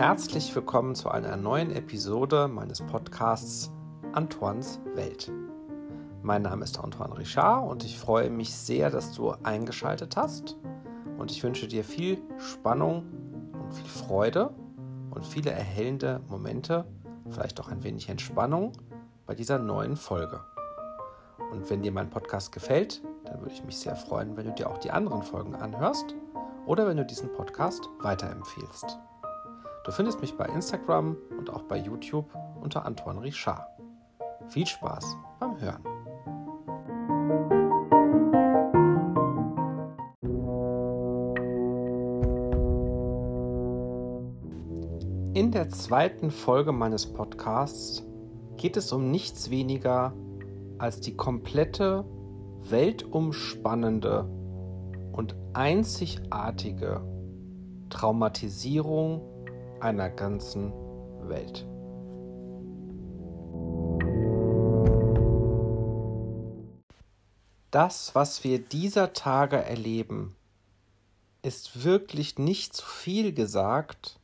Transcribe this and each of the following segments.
Herzlich willkommen zu einer neuen Episode meines Podcasts Antoines Welt. Mein Name ist Antoine Richard und ich freue mich sehr, dass du eingeschaltet hast. Und ich wünsche dir viel Spannung und viel Freude und viele erhellende Momente, vielleicht auch ein wenig Entspannung bei dieser neuen Folge. Und wenn dir mein Podcast gefällt, dann würde ich mich sehr freuen, wenn du dir auch die anderen Folgen anhörst oder wenn du diesen Podcast weiterempfehlst. Du findest mich bei Instagram und auch bei YouTube unter Antoine Richard. Viel Spaß beim Hören. In der zweiten Folge meines Podcasts geht es um nichts weniger als die komplette weltumspannende und einzigartige Traumatisierung einer ganzen Welt. Das, was wir dieser Tage erleben, ist wirklich nicht zu viel gesagt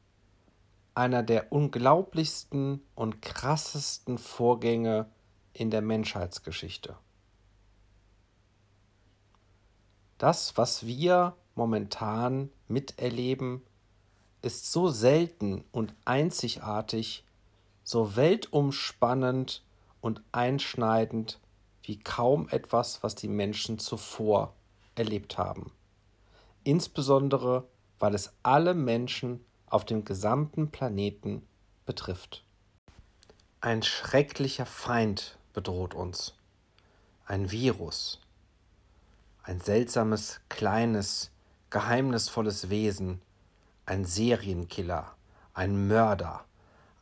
einer der unglaublichsten und krassesten Vorgänge in der Menschheitsgeschichte. Das, was wir momentan miterleben, ist so selten und einzigartig, so weltumspannend und einschneidend wie kaum etwas, was die Menschen zuvor erlebt haben. Insbesondere, weil es alle Menschen auf dem gesamten Planeten betrifft. Ein schrecklicher Feind bedroht uns. Ein Virus, ein seltsames, kleines, geheimnisvolles Wesen, ein Serienkiller, ein Mörder,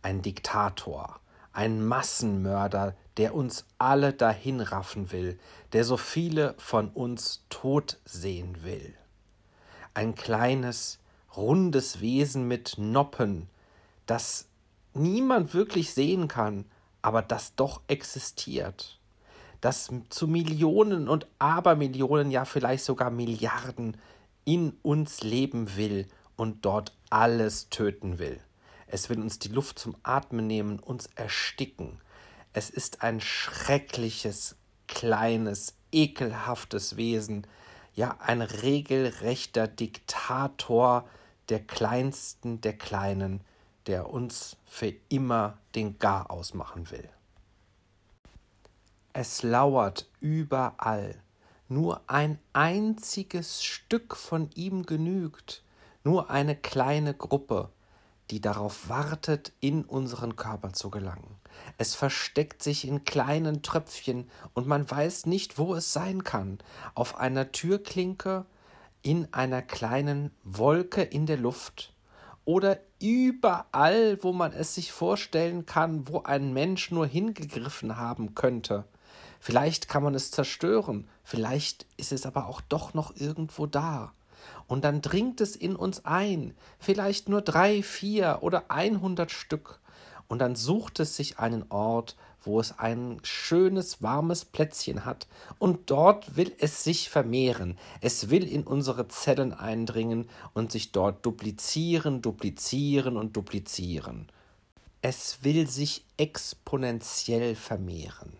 ein Diktator, ein Massenmörder, der uns alle dahinraffen will, der so viele von uns tot sehen will. Ein kleines, rundes Wesen mit Noppen, das niemand wirklich sehen kann, aber das doch existiert das zu Millionen und Abermillionen, ja vielleicht sogar Milliarden in uns leben will und dort alles töten will. Es will uns die Luft zum Atmen nehmen, uns ersticken. Es ist ein schreckliches, kleines, ekelhaftes Wesen, ja ein regelrechter Diktator der Kleinsten der Kleinen, der uns für immer den Gar ausmachen will. Es lauert überall. Nur ein einziges Stück von ihm genügt, nur eine kleine Gruppe, die darauf wartet, in unseren Körper zu gelangen. Es versteckt sich in kleinen Tröpfchen und man weiß nicht, wo es sein kann. Auf einer Türklinke, in einer kleinen Wolke in der Luft oder überall, wo man es sich vorstellen kann, wo ein Mensch nur hingegriffen haben könnte. Vielleicht kann man es zerstören, vielleicht ist es aber auch doch noch irgendwo da. Und dann dringt es in uns ein, vielleicht nur drei, vier oder einhundert Stück. Und dann sucht es sich einen Ort, wo es ein schönes, warmes Plätzchen hat, und dort will es sich vermehren. Es will in unsere Zellen eindringen und sich dort duplizieren, duplizieren und duplizieren. Es will sich exponentiell vermehren.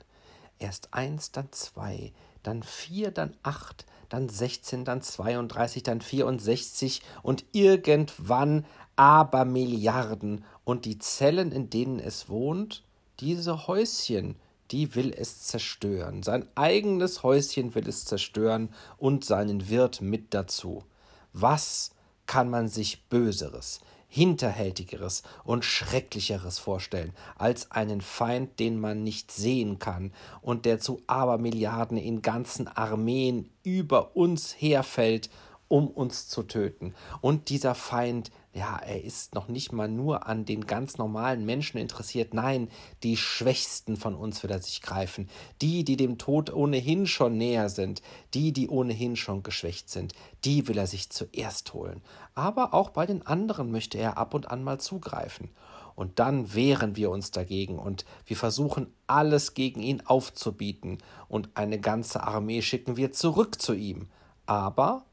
Erst eins, dann zwei, dann vier, dann acht, dann sechzehn, dann zweiunddreißig, dann vierundsechzig und irgendwann aber Milliarden. Und die Zellen, in denen es wohnt, diese Häuschen, die will es zerstören. Sein eigenes Häuschen will es zerstören und seinen Wirt mit dazu. Was kann man sich Böseres, Hinterhältigeres und Schrecklicheres vorstellen als einen Feind, den man nicht sehen kann und der zu Abermilliarden in ganzen Armeen über uns herfällt, um uns zu töten. Und dieser Feind ja, er ist noch nicht mal nur an den ganz normalen Menschen interessiert. Nein, die Schwächsten von uns will er sich greifen. Die, die dem Tod ohnehin schon näher sind. Die, die ohnehin schon geschwächt sind. Die will er sich zuerst holen. Aber auch bei den anderen möchte er ab und an mal zugreifen. Und dann wehren wir uns dagegen und wir versuchen alles gegen ihn aufzubieten. Und eine ganze Armee schicken wir zurück zu ihm. Aber,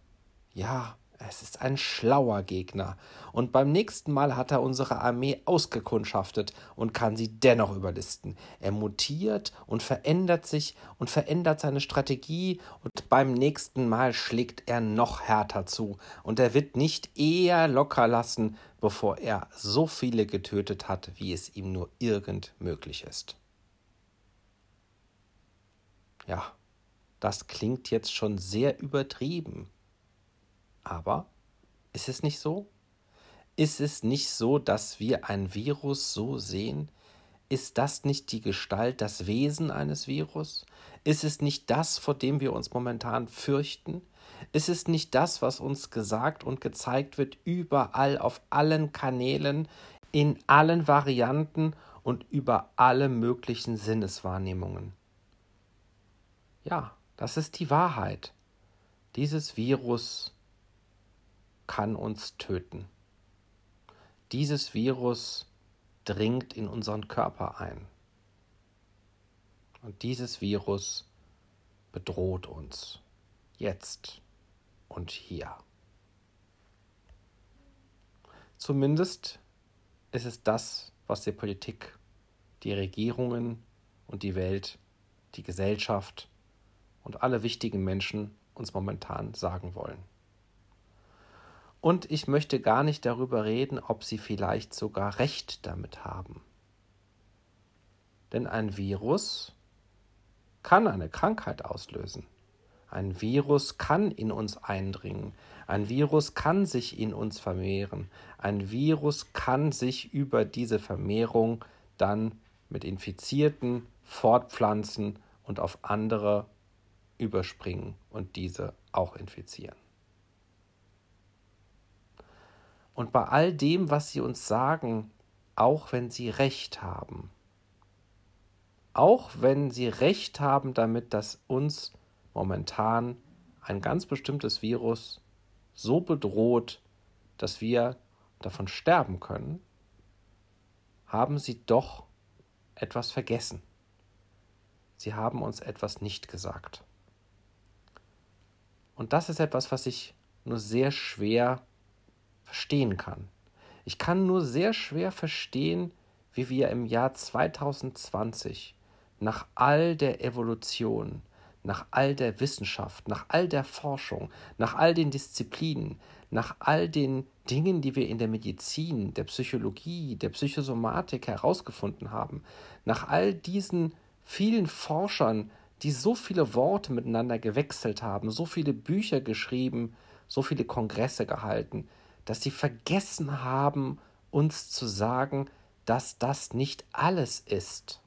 ja, Es ist ein schlauer Gegner. Und beim nächsten Mal hat er unsere Armee ausgekundschaftet und kann sie dennoch überlisten. Er mutiert und verändert sich und verändert seine Strategie und beim nächsten Mal schlägt er noch härter zu. Und er wird nicht eher locker lassen, bevor er so viele getötet hat, wie es ihm nur irgend möglich ist. Ja, das klingt jetzt schon sehr übertrieben. Aber ist es nicht so? Ist es nicht so, dass wir ein Virus so sehen? Ist das nicht die Gestalt, das Wesen eines Virus? Ist es nicht das, vor dem wir uns momentan fürchten? Ist es nicht das, was uns gesagt und gezeigt wird, überall auf allen Kanälen, in allen Varianten und über alle möglichen Sinneswahrnehmungen? Ja, das ist die Wahrheit. Dieses Virus kann uns töten. Dieses Virus dringt in unseren Körper ein. Und dieses Virus bedroht uns jetzt und hier. Zumindest ist es das, was die Politik, die Regierungen und die Welt, die Gesellschaft und alle wichtigen Menschen uns momentan sagen wollen. Und ich möchte gar nicht darüber reden, ob sie vielleicht sogar recht damit haben. Denn ein Virus kann eine Krankheit auslösen. Ein Virus kann in uns eindringen. Ein Virus kann sich in uns vermehren. Ein Virus kann sich über diese Vermehrung dann mit Infizierten fortpflanzen und auf andere überspringen und diese auch infizieren. Und bei all dem, was sie uns sagen, auch wenn sie recht haben, auch wenn sie recht haben damit, dass uns momentan ein ganz bestimmtes Virus so bedroht, dass wir davon sterben können, haben sie doch etwas vergessen. Sie haben uns etwas nicht gesagt. Und das ist etwas, was ich nur sehr schwer verstehen kann. Ich kann nur sehr schwer verstehen, wie wir im Jahr 2020 nach all der Evolution, nach all der Wissenschaft, nach all der Forschung, nach all den Disziplinen, nach all den Dingen, die wir in der Medizin, der Psychologie, der Psychosomatik herausgefunden haben, nach all diesen vielen Forschern, die so viele Worte miteinander gewechselt haben, so viele Bücher geschrieben, so viele Kongresse gehalten, dass sie vergessen haben, uns zu sagen, dass das nicht alles ist.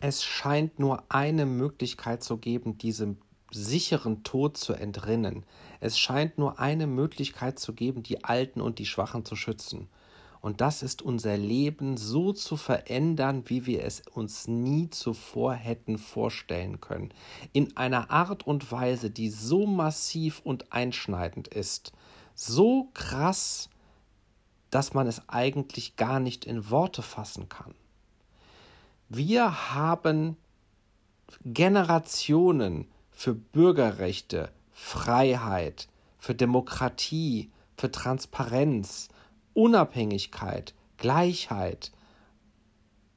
Es scheint nur eine Möglichkeit zu geben, diesem sicheren Tod zu entrinnen. Es scheint nur eine Möglichkeit zu geben, die Alten und die Schwachen zu schützen. Und das ist unser Leben so zu verändern, wie wir es uns nie zuvor hätten vorstellen können. In einer Art und Weise, die so massiv und einschneidend ist, so krass, dass man es eigentlich gar nicht in Worte fassen kann. Wir haben Generationen für Bürgerrechte, Freiheit, für Demokratie, für Transparenz, Unabhängigkeit, Gleichheit,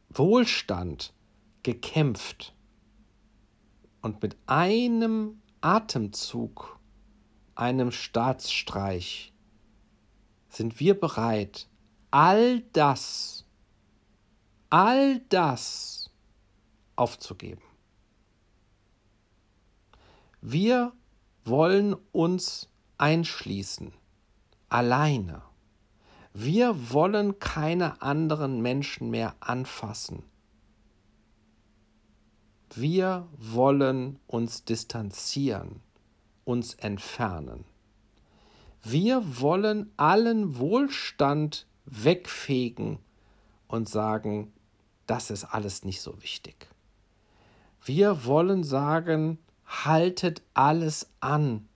Wohlstand gekämpft. Und mit einem Atemzug einem Staatsstreich sind wir bereit, all das, all das aufzugeben. Wir wollen uns einschließen, alleine. Wir wollen keine anderen Menschen mehr anfassen. Wir wollen uns distanzieren uns entfernen. Wir wollen allen Wohlstand wegfegen und sagen, das ist alles nicht so wichtig. Wir wollen sagen, haltet alles an.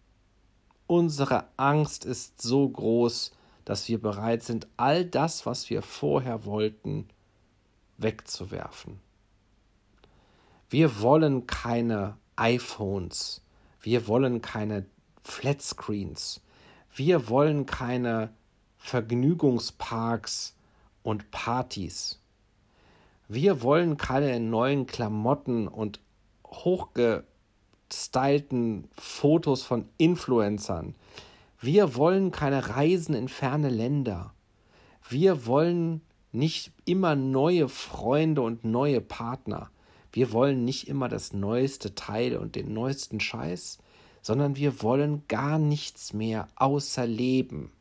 Unsere Angst ist so groß, dass wir bereit sind, all das, was wir vorher wollten, wegzuwerfen. Wir wollen keine iPhones, wir wollen keine Flatscreens. Wir wollen keine Vergnügungsparks und Partys. Wir wollen keine neuen Klamotten und hochgestylten Fotos von Influencern. Wir wollen keine Reisen in ferne Länder. Wir wollen nicht immer neue Freunde und neue Partner. Wir wollen nicht immer das neueste Teil und den neuesten Scheiß, sondern wir wollen gar nichts mehr außer Leben.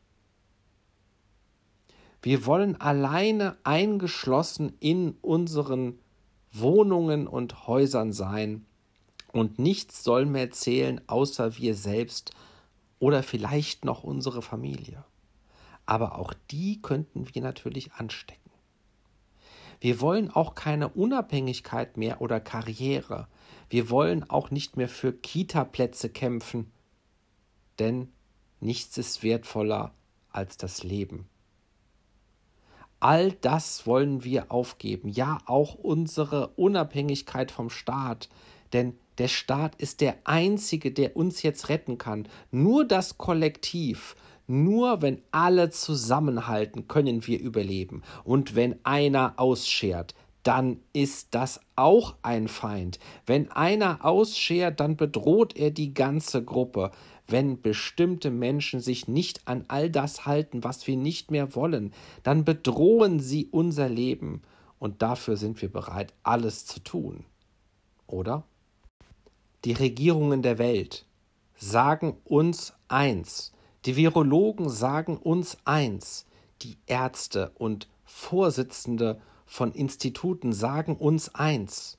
Wir wollen alleine eingeschlossen in unseren Wohnungen und Häusern sein und nichts soll mehr zählen außer wir selbst oder vielleicht noch unsere Familie. Aber auch die könnten wir natürlich anstecken. Wir wollen auch keine Unabhängigkeit mehr oder Karriere. Wir wollen auch nicht mehr für Kita-Plätze kämpfen, denn nichts ist wertvoller als das Leben. All das wollen wir aufgeben, ja auch unsere Unabhängigkeit vom Staat, denn der Staat ist der Einzige, der uns jetzt retten kann. Nur das Kollektiv, nur wenn alle zusammenhalten, können wir überleben. Und wenn einer ausschert, dann ist das auch ein Feind. Wenn einer ausschert, dann bedroht er die ganze Gruppe. Wenn bestimmte Menschen sich nicht an all das halten, was wir nicht mehr wollen, dann bedrohen sie unser Leben. Und dafür sind wir bereit, alles zu tun. Oder? Die Regierungen der Welt sagen uns eins, die Virologen sagen uns eins, die Ärzte und Vorsitzende von Instituten sagen uns eins.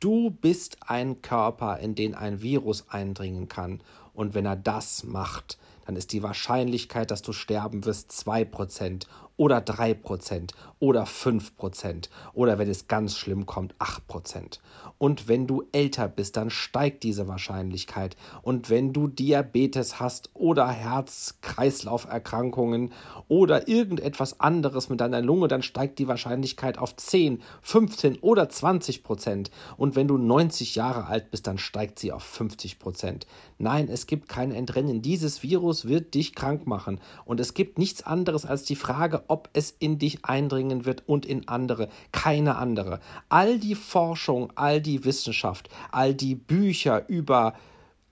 Du bist ein Körper, in den ein Virus eindringen kann, und wenn er das macht, dann ist die Wahrscheinlichkeit, dass du sterben wirst, 2% oder 3% oder 5% oder wenn es ganz schlimm kommt, 8%. Und wenn du älter bist, dann steigt diese Wahrscheinlichkeit. Und wenn du Diabetes hast oder Herz-Kreislauf-Erkrankungen oder irgendetwas anderes mit deiner Lunge, dann steigt die Wahrscheinlichkeit auf 10, 15 oder 20 Prozent. Und wenn du 90 Jahre alt bist, dann steigt sie auf 50 Prozent. Nein, es gibt kein Entrennen. Dieses Virus wird dich krank machen. Und es gibt nichts anderes als die Frage, ob es in dich eindringen wird und in andere. Keine andere. All die Forschung, all die Wissenschaft, all die Bücher über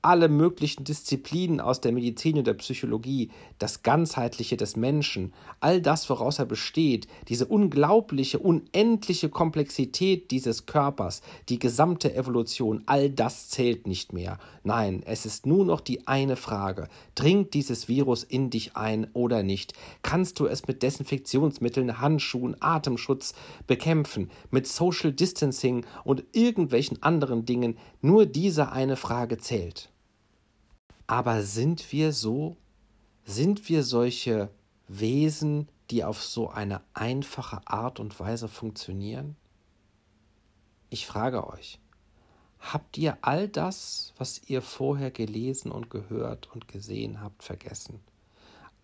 alle möglichen Disziplinen aus der Medizin und der Psychologie, das Ganzheitliche des Menschen, all das, woraus er besteht, diese unglaubliche, unendliche Komplexität dieses Körpers, die gesamte Evolution, all das zählt nicht mehr. Nein, es ist nur noch die eine Frage. Dringt dieses Virus in dich ein oder nicht? Kannst du es mit Desinfektionsmitteln, Handschuhen, Atemschutz bekämpfen, mit Social Distancing und irgendwelchen anderen Dingen? Nur diese eine Frage zählt. Aber sind wir so? Sind wir solche Wesen, die auf so eine einfache Art und Weise funktionieren? Ich frage euch, habt ihr all das, was ihr vorher gelesen und gehört und gesehen habt, vergessen?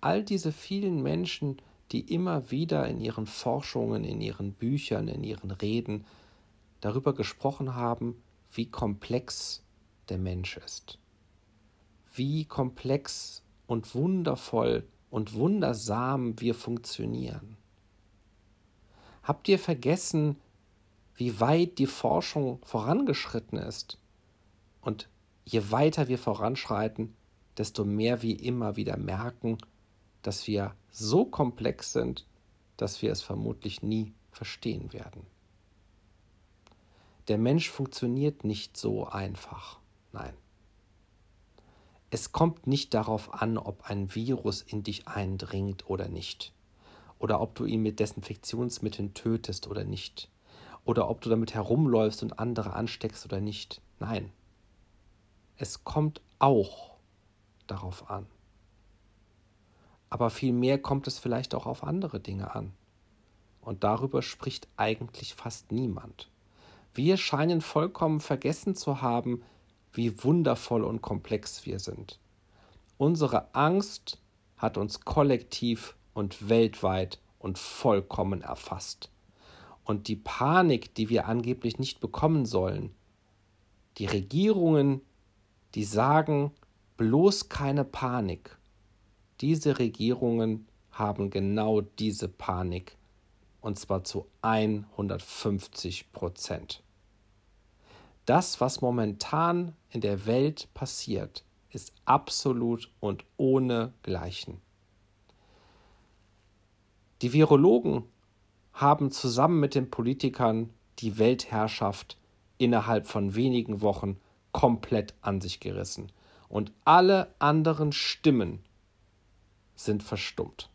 All diese vielen Menschen, die immer wieder in ihren Forschungen, in ihren Büchern, in ihren Reden darüber gesprochen haben, wie komplex der Mensch ist wie komplex und wundervoll und wundersam wir funktionieren. Habt ihr vergessen, wie weit die Forschung vorangeschritten ist? Und je weiter wir voranschreiten, desto mehr wir immer wieder merken, dass wir so komplex sind, dass wir es vermutlich nie verstehen werden. Der Mensch funktioniert nicht so einfach. Nein. Es kommt nicht darauf an, ob ein Virus in dich eindringt oder nicht. Oder ob du ihn mit Desinfektionsmitteln tötest oder nicht. Oder ob du damit herumläufst und andere ansteckst oder nicht. Nein. Es kommt auch darauf an. Aber vielmehr kommt es vielleicht auch auf andere Dinge an. Und darüber spricht eigentlich fast niemand. Wir scheinen vollkommen vergessen zu haben, wie wundervoll und komplex wir sind. Unsere Angst hat uns kollektiv und weltweit und vollkommen erfasst. Und die Panik, die wir angeblich nicht bekommen sollen, die Regierungen, die sagen bloß keine Panik, diese Regierungen haben genau diese Panik. Und zwar zu 150 Prozent. Das, was momentan in der Welt passiert, ist absolut und ohne Gleichen. Die Virologen haben zusammen mit den Politikern die Weltherrschaft innerhalb von wenigen Wochen komplett an sich gerissen. Und alle anderen Stimmen sind verstummt.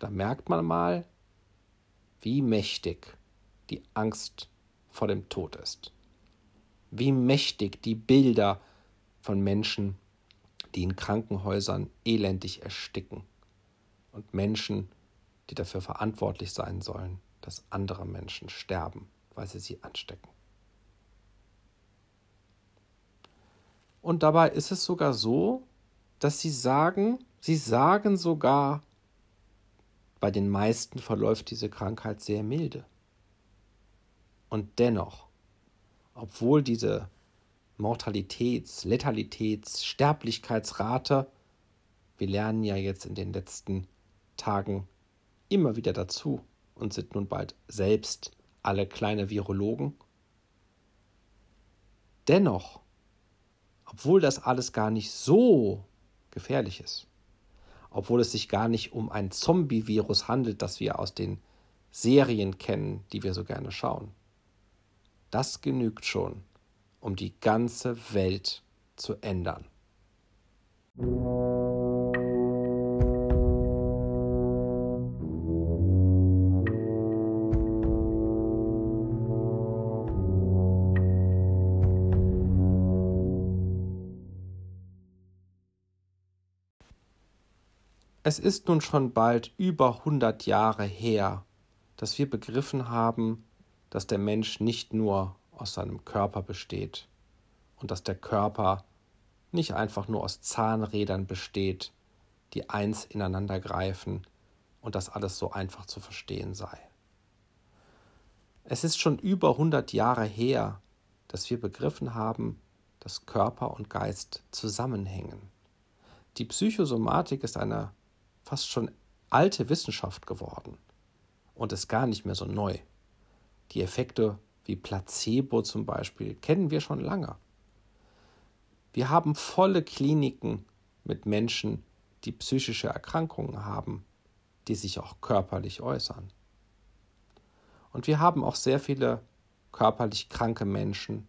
Da merkt man mal, wie mächtig die Angst vor dem Tod ist. Wie mächtig die Bilder von Menschen, die in Krankenhäusern elendig ersticken und Menschen, die dafür verantwortlich sein sollen, dass andere Menschen sterben, weil sie sie anstecken. Und dabei ist es sogar so, dass sie sagen, sie sagen sogar, bei den meisten verläuft diese Krankheit sehr milde. Und dennoch, obwohl diese Mortalitäts-, Letalitäts-, Sterblichkeitsrate, wir lernen ja jetzt in den letzten Tagen immer wieder dazu und sind nun bald selbst alle kleine Virologen. Dennoch, obwohl das alles gar nicht so gefährlich ist, obwohl es sich gar nicht um ein Zombie-Virus handelt, das wir aus den Serien kennen, die wir so gerne schauen, das genügt schon, um die ganze Welt zu ändern. Es ist nun schon bald über 100 Jahre her, dass wir begriffen haben, dass der Mensch nicht nur aus seinem Körper besteht und dass der Körper nicht einfach nur aus Zahnrädern besteht, die eins ineinander greifen und dass alles so einfach zu verstehen sei. Es ist schon über 100 Jahre her, dass wir begriffen haben, dass Körper und Geist zusammenhängen. Die Psychosomatik ist eine fast schon alte Wissenschaft geworden und ist gar nicht mehr so neu. Die Effekte wie Placebo zum Beispiel kennen wir schon lange. Wir haben volle Kliniken mit Menschen, die psychische Erkrankungen haben, die sich auch körperlich äußern. Und wir haben auch sehr viele körperlich kranke Menschen,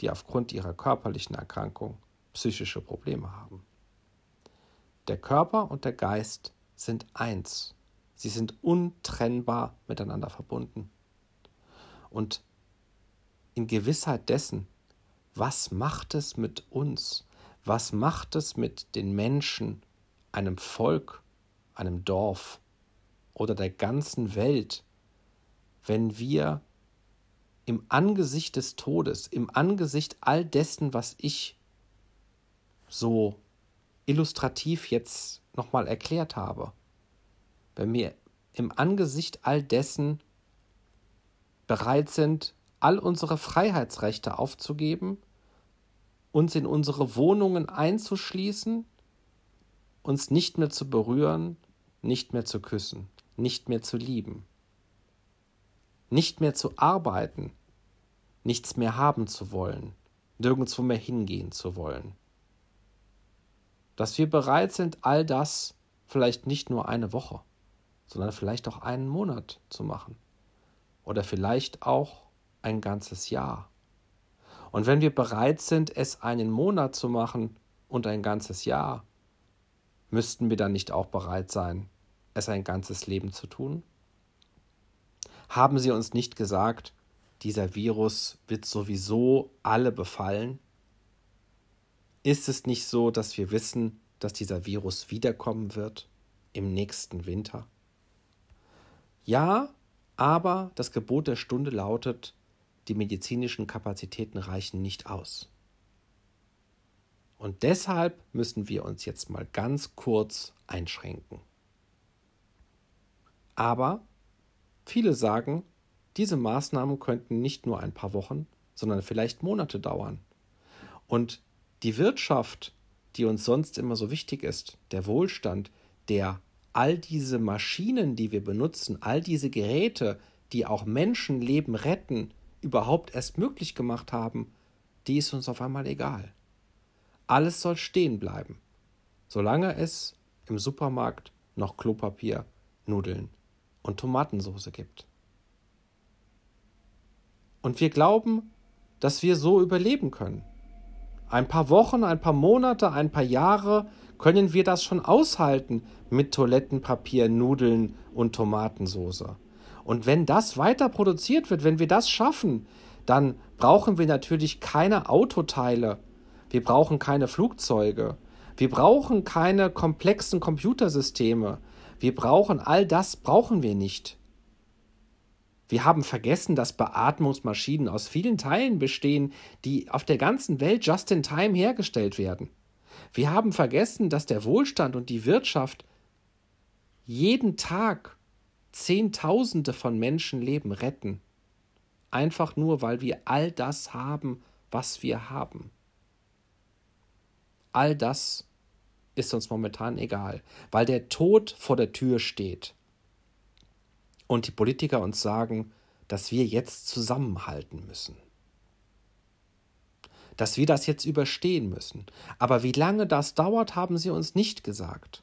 die aufgrund ihrer körperlichen Erkrankung psychische Probleme haben. Der Körper und der Geist sind eins. Sie sind untrennbar miteinander verbunden und in Gewissheit dessen, was macht es mit uns, was macht es mit den Menschen, einem Volk, einem Dorf oder der ganzen Welt, wenn wir im Angesicht des Todes, im Angesicht all dessen, was ich so illustrativ jetzt nochmal erklärt habe, wenn wir im Angesicht all dessen bereit sind, all unsere Freiheitsrechte aufzugeben, uns in unsere Wohnungen einzuschließen, uns nicht mehr zu berühren, nicht mehr zu küssen, nicht mehr zu lieben, nicht mehr zu arbeiten, nichts mehr haben zu wollen, nirgendwo mehr hingehen zu wollen. Dass wir bereit sind, all das vielleicht nicht nur eine Woche, sondern vielleicht auch einen Monat zu machen oder vielleicht auch ein ganzes Jahr. Und wenn wir bereit sind, es einen Monat zu machen und ein ganzes Jahr, müssten wir dann nicht auch bereit sein, es ein ganzes Leben zu tun? Haben Sie uns nicht gesagt, dieser Virus wird sowieso alle befallen? Ist es nicht so, dass wir wissen, dass dieser Virus wiederkommen wird im nächsten Winter? Ja, aber das Gebot der Stunde lautet, die medizinischen Kapazitäten reichen nicht aus. Und deshalb müssen wir uns jetzt mal ganz kurz einschränken. Aber viele sagen, diese Maßnahmen könnten nicht nur ein paar Wochen, sondern vielleicht Monate dauern. Und die Wirtschaft die uns sonst immer so wichtig ist, der Wohlstand, der all diese Maschinen, die wir benutzen, all diese Geräte, die auch Menschenleben retten, überhaupt erst möglich gemacht haben, die ist uns auf einmal egal. Alles soll stehen bleiben, solange es im Supermarkt noch Klopapier, Nudeln und Tomatensauce gibt. Und wir glauben, dass wir so überleben können. Ein paar Wochen, ein paar Monate, ein paar Jahre können wir das schon aushalten mit Toilettenpapier, Nudeln und Tomatensauce. Und wenn das weiter produziert wird, wenn wir das schaffen, dann brauchen wir natürlich keine Autoteile. Wir brauchen keine Flugzeuge. Wir brauchen keine komplexen Computersysteme. Wir brauchen all das brauchen wir nicht. Wir haben vergessen, dass Beatmungsmaschinen aus vielen Teilen bestehen, die auf der ganzen Welt just in time hergestellt werden. Wir haben vergessen, dass der Wohlstand und die Wirtschaft jeden Tag Zehntausende von Menschenleben retten. Einfach nur, weil wir all das haben, was wir haben. All das ist uns momentan egal, weil der Tod vor der Tür steht und die Politiker uns sagen, dass wir jetzt zusammenhalten müssen. Dass wir das jetzt überstehen müssen. Aber wie lange das dauert, haben sie uns nicht gesagt.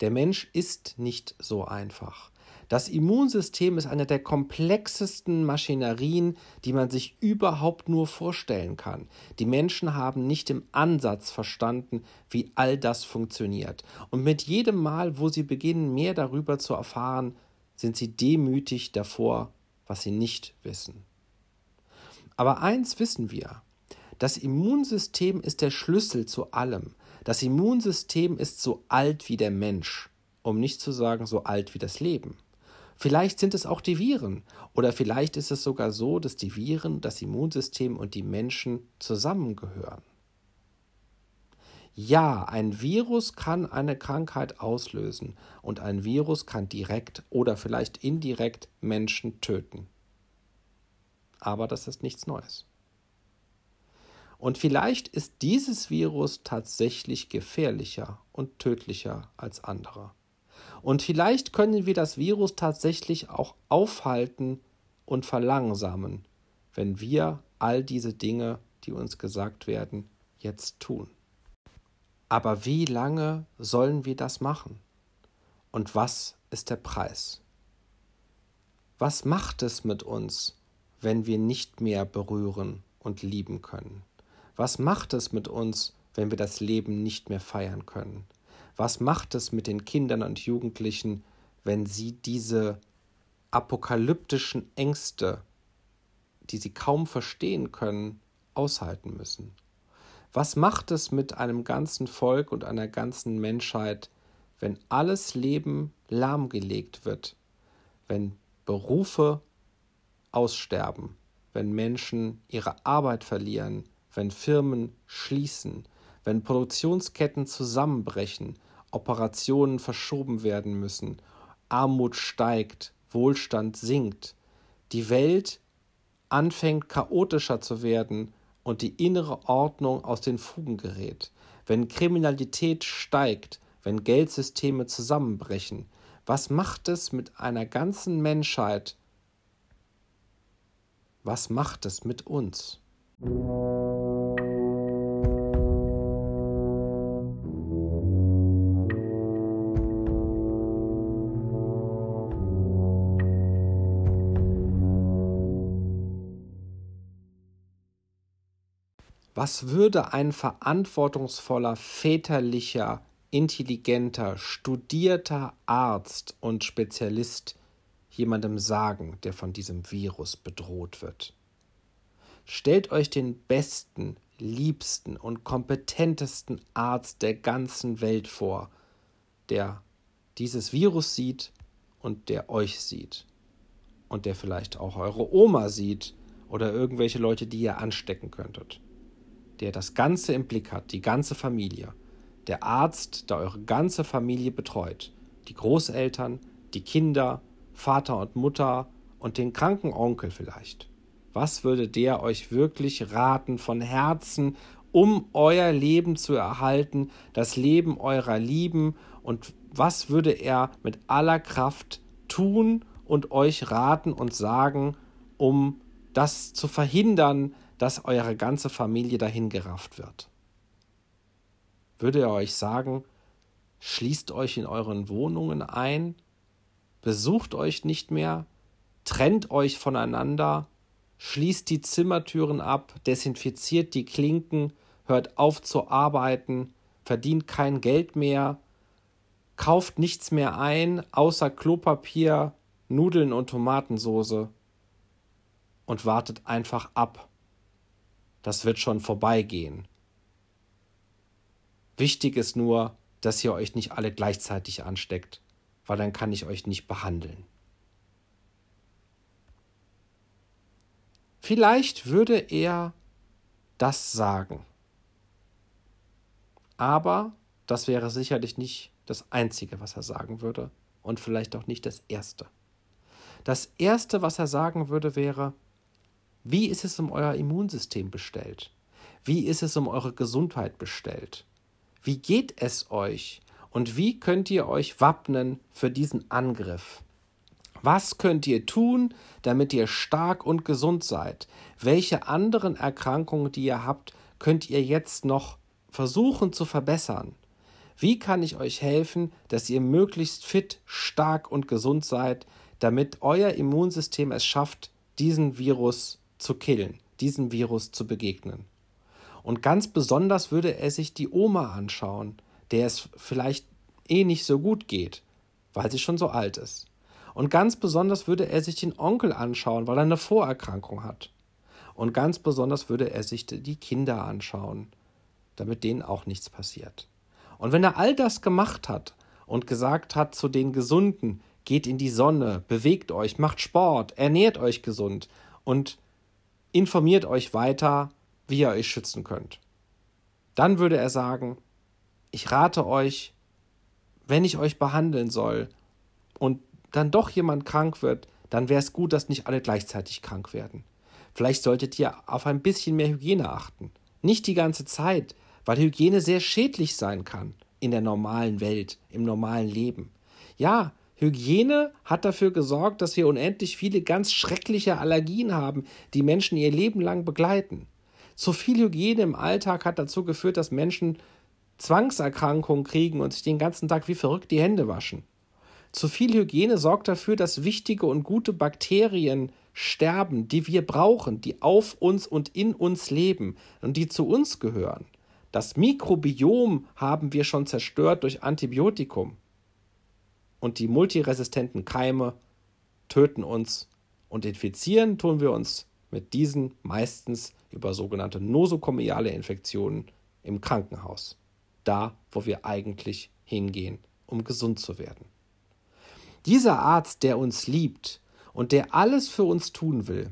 Der Mensch ist nicht so einfach. Das Immunsystem ist eine der komplexesten Maschinerien, die man sich überhaupt nur vorstellen kann. Die Menschen haben nicht im Ansatz verstanden, wie all das funktioniert. Und mit jedem Mal, wo sie beginnen, mehr darüber zu erfahren, sind sie demütig davor, was sie nicht wissen. Aber eins wissen wir, das Immunsystem ist der Schlüssel zu allem. Das Immunsystem ist so alt wie der Mensch, um nicht zu sagen so alt wie das Leben. Vielleicht sind es auch die Viren. Oder vielleicht ist es sogar so, dass die Viren, das Immunsystem und die Menschen zusammengehören. Ja, ein Virus kann eine Krankheit auslösen und ein Virus kann direkt oder vielleicht indirekt Menschen töten. Aber das ist nichts Neues. Und vielleicht ist dieses Virus tatsächlich gefährlicher und tödlicher als andere. Und vielleicht können wir das Virus tatsächlich auch aufhalten und verlangsamen, wenn wir all diese Dinge, die uns gesagt werden, jetzt tun. Aber wie lange sollen wir das machen? Und was ist der Preis? Was macht es mit uns, wenn wir nicht mehr berühren und lieben können? Was macht es mit uns, wenn wir das Leben nicht mehr feiern können? Was macht es mit den Kindern und Jugendlichen, wenn sie diese apokalyptischen Ängste, die sie kaum verstehen können, aushalten müssen? Was macht es mit einem ganzen Volk und einer ganzen Menschheit, wenn alles Leben lahmgelegt wird, wenn Berufe aussterben, wenn Menschen ihre Arbeit verlieren, wenn Firmen schließen, wenn Produktionsketten zusammenbrechen, Operationen verschoben werden müssen, Armut steigt, Wohlstand sinkt, die Welt anfängt chaotischer zu werden und die innere Ordnung aus den Fugen gerät, wenn Kriminalität steigt, wenn Geldsysteme zusammenbrechen, was macht es mit einer ganzen Menschheit? Was macht es mit uns? Was würde ein verantwortungsvoller, väterlicher, intelligenter, studierter Arzt und Spezialist jemandem sagen, der von diesem Virus bedroht wird? Stellt euch den besten, liebsten und kompetentesten Arzt der ganzen Welt vor, der dieses Virus sieht und der euch sieht und der vielleicht auch eure Oma sieht oder irgendwelche Leute, die ihr anstecken könntet der das Ganze im Blick hat, die ganze Familie. Der Arzt, der eure ganze Familie betreut. Die Großeltern, die Kinder, Vater und Mutter und den kranken Onkel vielleicht. Was würde der euch wirklich raten von Herzen, um euer Leben zu erhalten, das Leben eurer Lieben und was würde er mit aller Kraft tun und euch raten und sagen, um das zu verhindern, dass eure ganze Familie dahingerafft wird? Würde er euch sagen, schließt euch in euren Wohnungen ein, besucht euch nicht mehr, trennt euch voneinander, schließt die Zimmertüren ab, desinfiziert die Klinken, hört auf zu arbeiten, verdient kein Geld mehr, kauft nichts mehr ein, außer Klopapier, Nudeln und Tomatensoße und wartet einfach ab. Das wird schon vorbeigehen. Wichtig ist nur, dass ihr euch nicht alle gleichzeitig ansteckt, weil dann kann ich euch nicht behandeln. Vielleicht würde er das sagen. Aber das wäre sicherlich nicht das Einzige, was er sagen würde und vielleicht auch nicht das Erste. Das Erste, was er sagen würde, wäre, wie ist es um euer Immunsystem bestellt? Wie ist es um eure Gesundheit bestellt? Wie geht es euch? Und wie könnt ihr euch wappnen für diesen Angriff? Was könnt ihr tun, damit ihr stark und gesund seid? Welche anderen Erkrankungen, die ihr habt, könnt ihr jetzt noch versuchen zu verbessern? Wie kann ich euch helfen, dass ihr möglichst fit, stark und gesund seid, damit euer Immunsystem es schafft, diesen Virus zu killen, diesem Virus zu begegnen? Und ganz besonders würde er sich die Oma anschauen, der es vielleicht eh nicht so gut geht, weil sie schon so alt ist. Und ganz besonders würde er sich den Onkel anschauen, weil er eine Vorerkrankung hat. Und ganz besonders würde er sich die Kinder anschauen, damit denen auch nichts passiert. Und wenn er all das gemacht hat und gesagt hat zu den Gesunden, geht in die Sonne, bewegt euch, macht Sport, ernährt euch gesund und informiert euch weiter, wie ihr euch schützen könnt. Dann würde er sagen, ich rate euch, wenn ich euch behandeln soll und dann doch jemand krank wird, dann wäre es gut, dass nicht alle gleichzeitig krank werden. Vielleicht solltet ihr auf ein bisschen mehr Hygiene achten. Nicht die ganze Zeit, weil Hygiene sehr schädlich sein kann in der normalen Welt, im normalen Leben. Ja, Hygiene hat dafür gesorgt, dass wir unendlich viele ganz schreckliche Allergien haben, die Menschen ihr Leben lang begleiten. Zu viel Hygiene im Alltag hat dazu geführt, dass Menschen Zwangserkrankungen kriegen und sich den ganzen Tag wie verrückt die Hände waschen. Zu viel Hygiene sorgt dafür, dass wichtige und gute Bakterien sterben, die wir brauchen, die auf uns und in uns leben und die zu uns gehören. Das Mikrobiom haben wir schon zerstört durch Antibiotikum. Und die multiresistenten Keime töten uns und infizieren tun wir uns mit diesen meistens über sogenannte nosokomiale Infektionen im Krankenhaus. Da, wo wir eigentlich hingehen, um gesund zu werden. Dieser Arzt, der uns liebt und der alles für uns tun will,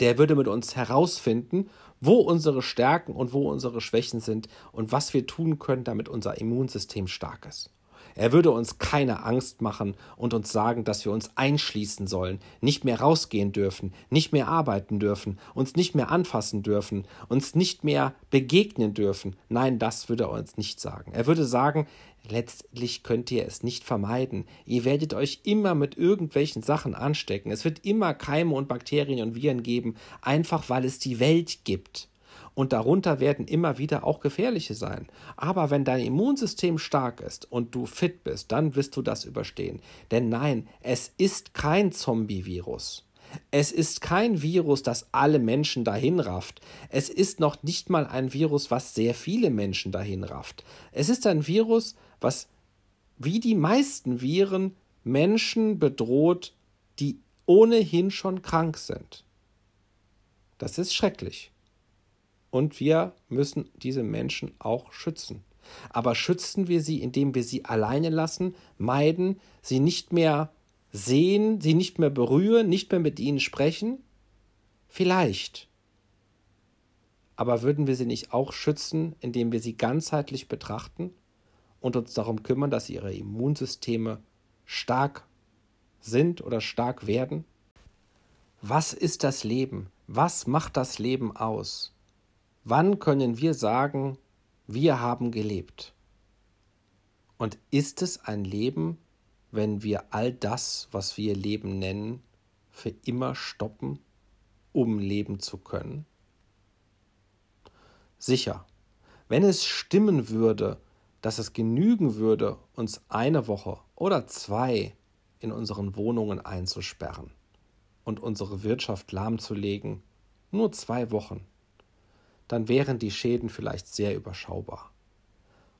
der würde mit uns herausfinden, wo unsere Stärken und wo unsere Schwächen sind und was wir tun können, damit unser Immunsystem stark ist. Er würde uns keine Angst machen und uns sagen, dass wir uns einschließen sollen, nicht mehr rausgehen dürfen, nicht mehr arbeiten dürfen, uns nicht mehr anfassen dürfen, uns nicht mehr begegnen dürfen. Nein, das würde er uns nicht sagen. Er würde sagen, letztlich könnt ihr es nicht vermeiden. Ihr werdet euch immer mit irgendwelchen Sachen anstecken. Es wird immer Keime und Bakterien und Viren geben, einfach weil es die Welt gibt und darunter werden immer wieder auch gefährliche sein. Aber wenn dein Immunsystem stark ist und du fit bist, dann wirst du das überstehen. Denn nein, es ist kein Zombie-Virus. Es ist kein Virus, das alle Menschen dahin rafft. Es ist noch nicht mal ein Virus, was sehr viele Menschen dahin rafft. Es ist ein Virus, was wie die meisten Viren Menschen bedroht, die ohnehin schon krank sind. Das ist schrecklich. Und wir müssen diese Menschen auch schützen. Aber schützen wir sie, indem wir sie alleine lassen, meiden, sie nicht mehr sehen, sie nicht mehr berühren, nicht mehr mit ihnen sprechen? Vielleicht. Aber würden wir sie nicht auch schützen, indem wir sie ganzheitlich betrachten und uns darum kümmern, dass ihre Immunsysteme stark sind oder stark werden? Was ist das Leben? Was macht das Leben aus? Wann können wir sagen, wir haben gelebt? Und ist es ein Leben, wenn wir all das, was wir Leben nennen, für immer stoppen, um leben zu können? Sicher, wenn es stimmen würde, dass es genügen würde, uns eine Woche oder zwei in unseren Wohnungen einzusperren und unsere Wirtschaft lahmzulegen, nur zwei Wochen, dann wären die Schäden vielleicht sehr überschaubar.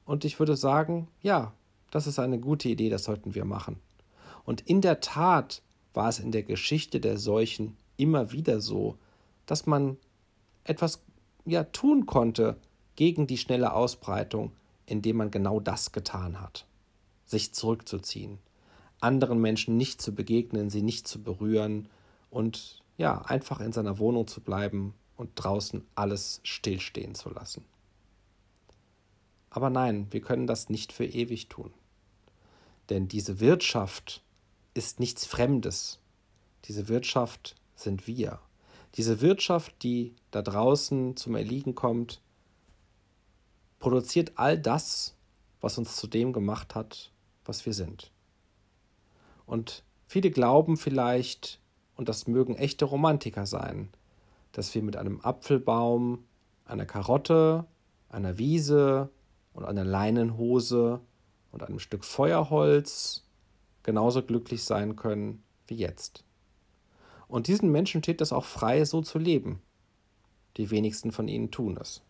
Und ich würde sagen, ja, das ist eine gute Idee, das sollten wir machen. Und in der Tat war es in der Geschichte der Seuchen immer wieder so, dass man etwas ja tun konnte gegen die schnelle Ausbreitung, indem man genau das getan hat. Sich zurückzuziehen, anderen Menschen nicht zu begegnen, sie nicht zu berühren und ja, einfach in seiner Wohnung zu bleiben und draußen alles stillstehen zu lassen. Aber nein, wir können das nicht für ewig tun. Denn diese Wirtschaft ist nichts Fremdes. Diese Wirtschaft sind wir. Diese Wirtschaft, die da draußen zum Erliegen kommt, produziert all das, was uns zu dem gemacht hat, was wir sind. Und viele glauben vielleicht, und das mögen echte Romantiker sein, dass wir mit einem Apfelbaum, einer Karotte, einer Wiese und einer Leinenhose und einem Stück Feuerholz genauso glücklich sein können wie jetzt. Und diesen Menschen steht es auch frei, so zu leben. Die wenigsten von ihnen tun es.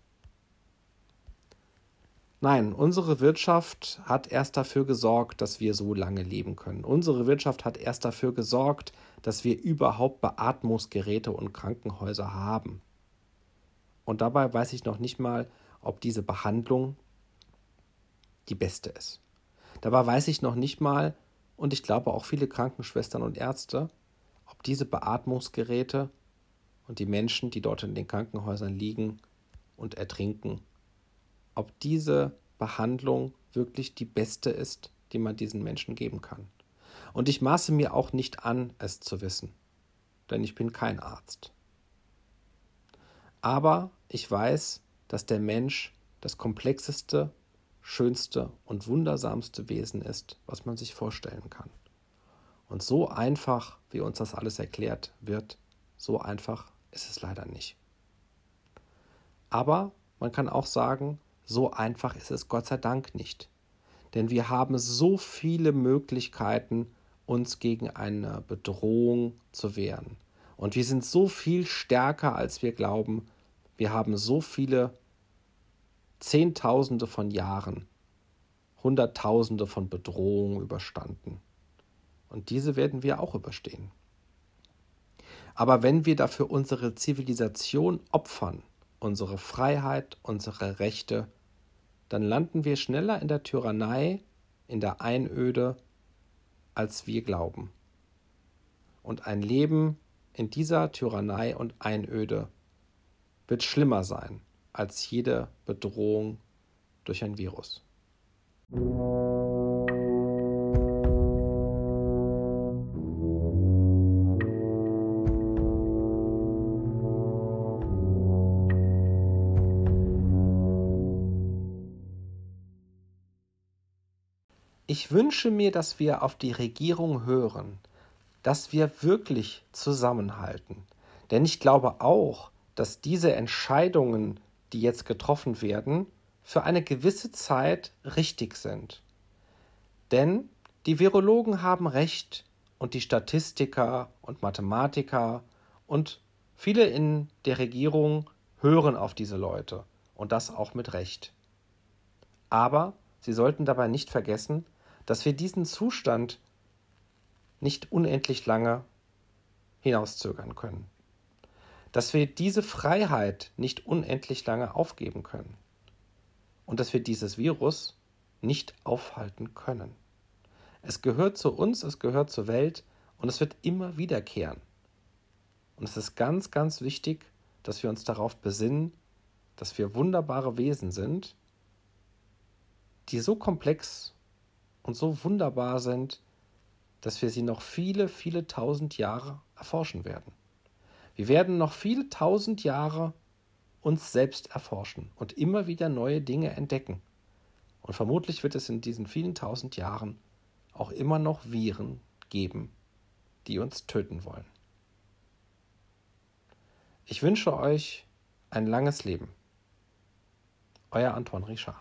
Nein, unsere Wirtschaft hat erst dafür gesorgt, dass wir so lange leben können. Unsere Wirtschaft hat erst dafür gesorgt, dass wir überhaupt Beatmungsgeräte und Krankenhäuser haben. Und dabei weiß ich noch nicht mal, ob diese Behandlung die beste ist. Dabei weiß ich noch nicht mal, und ich glaube auch viele Krankenschwestern und Ärzte, ob diese Beatmungsgeräte und die Menschen, die dort in den Krankenhäusern liegen und ertrinken, ob diese Behandlung wirklich die beste ist, die man diesen Menschen geben kann. Und ich maße mir auch nicht an, es zu wissen, denn ich bin kein Arzt. Aber ich weiß, dass der Mensch das komplexeste schönste und wundersamste Wesen ist, was man sich vorstellen kann. Und so einfach, wie uns das alles erklärt wird, so einfach ist es leider nicht. Aber man kann auch sagen, so einfach ist es Gott sei Dank nicht. Denn wir haben so viele Möglichkeiten, uns gegen eine Bedrohung zu wehren. Und wir sind so viel stärker, als wir glauben. Wir haben so viele Zehntausende von Jahren, Hunderttausende von Bedrohungen überstanden. Und diese werden wir auch überstehen. Aber wenn wir dafür unsere Zivilisation opfern, unsere Freiheit, unsere Rechte, dann landen wir schneller in der Tyrannei, in der Einöde, als wir glauben. Und ein Leben in dieser Tyrannei und Einöde wird schlimmer sein als jede Bedrohung durch ein Virus. Ich wünsche mir, dass wir auf die Regierung hören, dass wir wirklich zusammenhalten. Denn ich glaube auch, dass diese Entscheidungen die jetzt getroffen werden, für eine gewisse Zeit richtig sind. Denn die Virologen haben recht und die Statistiker und Mathematiker und viele in der Regierung hören auf diese Leute und das auch mit Recht. Aber sie sollten dabei nicht vergessen, dass wir diesen Zustand nicht unendlich lange hinauszögern können dass wir diese Freiheit nicht unendlich lange aufgeben können und dass wir dieses Virus nicht aufhalten können. Es gehört zu uns, es gehört zur Welt und es wird immer wiederkehren. Und es ist ganz, ganz wichtig, dass wir uns darauf besinnen, dass wir wunderbare Wesen sind, die so komplex und so wunderbar sind, dass wir sie noch viele, viele tausend Jahre erforschen werden. Wir werden noch viele tausend Jahre uns selbst erforschen und immer wieder neue Dinge entdecken. Und vermutlich wird es in diesen vielen tausend Jahren auch immer noch Viren geben, die uns töten wollen. Ich wünsche euch ein langes Leben. Euer Antoine Richard.